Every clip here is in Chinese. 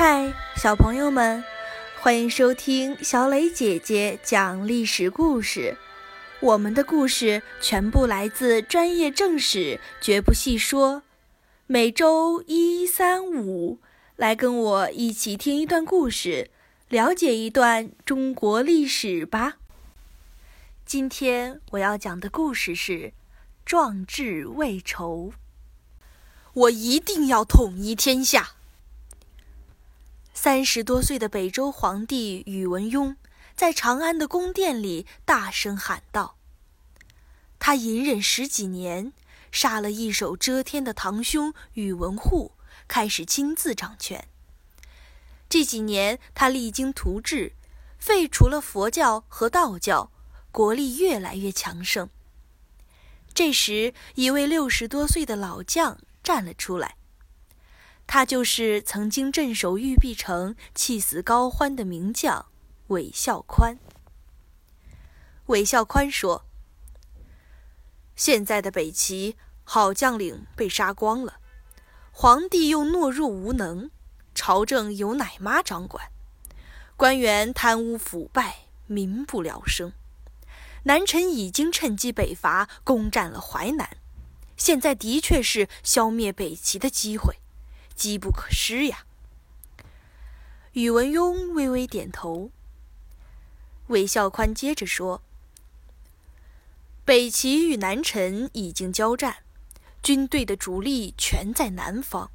嗨，小朋友们，欢迎收听小磊姐姐讲历史故事。我们的故事全部来自专业正史，绝不细说。每周一、三、五，来跟我一起听一段故事，了解一段中国历史吧。今天我要讲的故事是“壮志未酬”。我一定要统一天下。三十多岁的北周皇帝宇文邕在长安的宫殿里大声喊道：“他隐忍十几年，杀了一手遮天的堂兄宇文护，开始亲自掌权。这几年，他励精图治，废除了佛教和道教，国力越来越强盛。这时，一位六十多岁的老将。”站了出来，他就是曾经镇守玉璧城、气死高欢的名将韦孝宽。韦孝宽说：“现在的北齐好将领被杀光了，皇帝又懦弱无能，朝政由奶妈掌管，官员贪污腐败，民不聊生。南陈已经趁机北伐，攻占了淮南。”现在的确是消灭北齐的机会，机不可失呀。宇文邕微微点头。韦孝宽接着说：“北齐与南陈已经交战，军队的主力全在南方。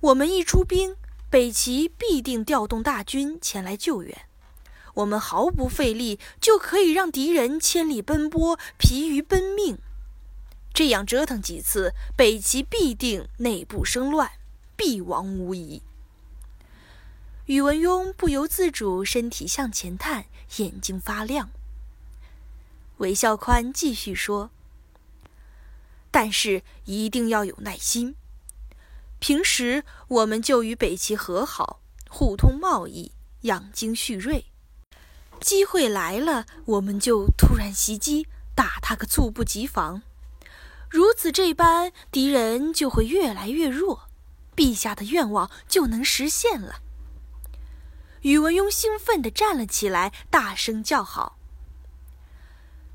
我们一出兵，北齐必定调动大军前来救援。我们毫不费力，就可以让敌人千里奔波，疲于奔命。”这样折腾几次，北齐必定内部生乱，必亡无疑。宇文邕不由自主身体向前探，眼睛发亮。韦孝宽继续说：“但是一定要有耐心。平时我们就与北齐和好，互通贸易，养精蓄锐。机会来了，我们就突然袭击，打他个猝不及防。”如此这般，敌人就会越来越弱，陛下的愿望就能实现了。宇文邕兴奋地站了起来，大声叫好。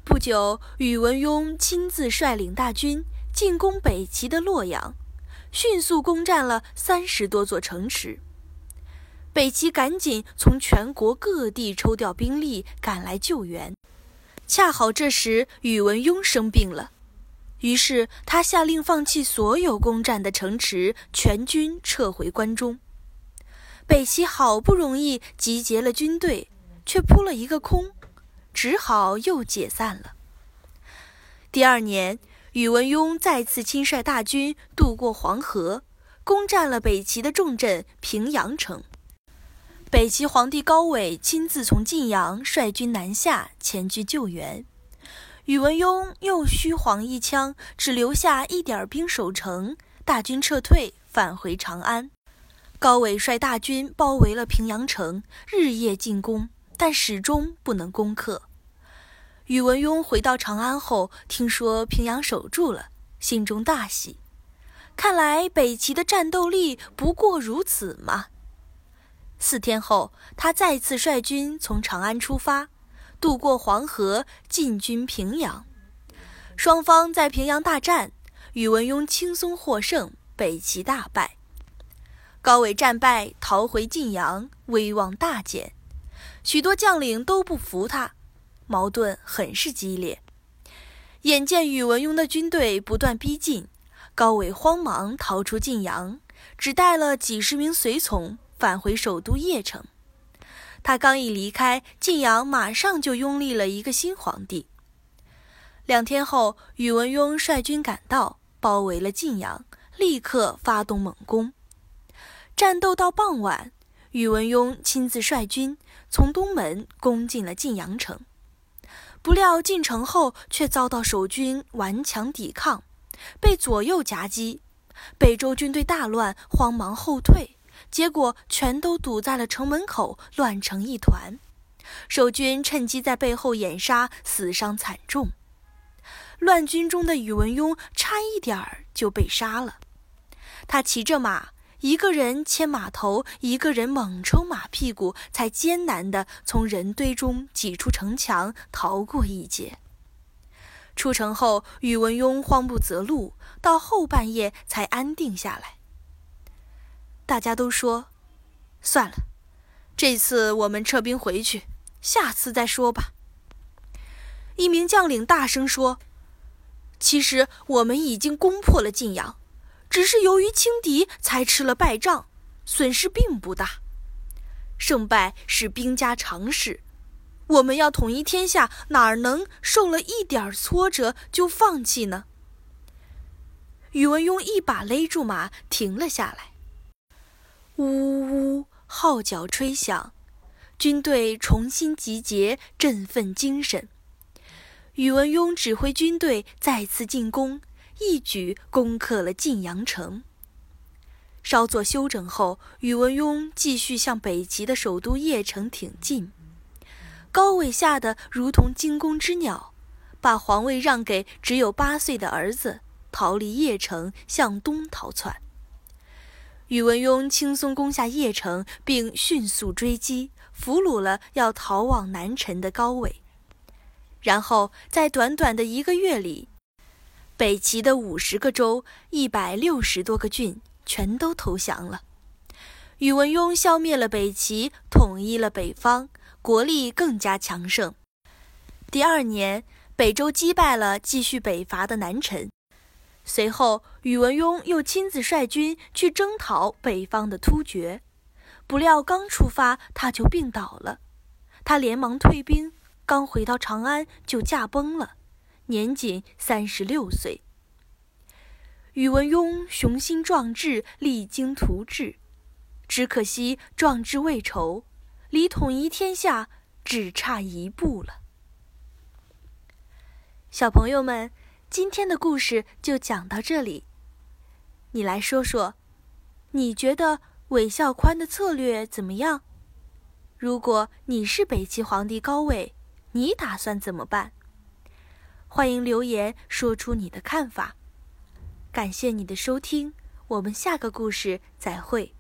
不久，宇文邕亲自率领大军进攻北齐的洛阳，迅速攻占了三十多座城池。北齐赶紧从全国各地抽调兵力赶来救援，恰好这时宇文邕生病了。于是他下令放弃所有攻占的城池，全军撤回关中。北齐好不容易集结了军队，却扑了一个空，只好又解散了。第二年，宇文邕再次亲率大军渡过黄河，攻占了北齐的重镇平阳城。北齐皇帝高纬亲自从晋阳率军南下，前去救援。宇文邕又虚晃一枪，只留下一点兵守城，大军撤退，返回长安。高纬率大军包围了平阳城，日夜进攻，但始终不能攻克。宇文邕回到长安后，听说平阳守住了，心中大喜。看来北齐的战斗力不过如此嘛。四天后，他再次率军从长安出发。渡过黄河，进军平阳。双方在平阳大战，宇文邕轻松获胜，北齐大败。高纬战败，逃回晋阳，威望大减。许多将领都不服他，矛盾很是激烈。眼见宇文邕的军队不断逼近，高纬慌忙逃出晋阳，只带了几十名随从返回首都邺城。他刚一离开晋阳，马上就拥立了一个新皇帝。两天后，宇文邕率军赶到，包围了晋阳，立刻发动猛攻。战斗到傍晚，宇文邕亲自率军从东门攻进了晋阳城。不料进城后，却遭到守军顽强抵抗，被左右夹击。北周军队大乱，慌忙后退。结果全都堵在了城门口，乱成一团。守军趁机在背后掩杀，死伤惨重。乱军中的宇文邕差一点儿就被杀了。他骑着马，一个人牵马头，一个人猛抽马屁股，才艰难地从人堆中挤出城墙，逃过一劫。出城后，宇文邕慌不择路，到后半夜才安定下来。大家都说：“算了，这次我们撤兵回去，下次再说吧。”一名将领大声说：“其实我们已经攻破了晋阳。”只是由于轻敌，才吃了败仗，损失并不大。胜败是兵家常事，我们要统一天下，哪能受了一点挫折就放弃呢？宇文邕一把勒住马，停了下来。呜呜呜，号角吹响，军队重新集结，振奋精神。宇文邕指挥军队再次进攻。一举攻克了晋阳城。稍作休整后，宇文邕继续向北齐的首都邺城挺进。高纬吓得如同惊弓之鸟，把皇位让给只有八岁的儿子，逃离邺城，向东逃窜。宇文邕轻松攻下邺城，并迅速追击，俘虏了要逃往南陈的高纬。然后在短短的一个月里。北齐的五十个州、一百六十多个郡全都投降了。宇文邕消灭了北齐，统一了北方，国力更加强盛。第二年，北周击败了继续北伐的南陈。随后，宇文邕又亲自率军去征讨北方的突厥，不料刚出发他就病倒了。他连忙退兵，刚回到长安就驾崩了。年仅三十六岁，宇文邕雄心壮志，励精图治，只可惜壮志未酬，离统一天下只差一步了。小朋友们，今天的故事就讲到这里。你来说说，你觉得韦孝宽的策略怎么样？如果你是北齐皇帝高纬，你打算怎么办？欢迎留言说出你的看法，感谢你的收听，我们下个故事再会。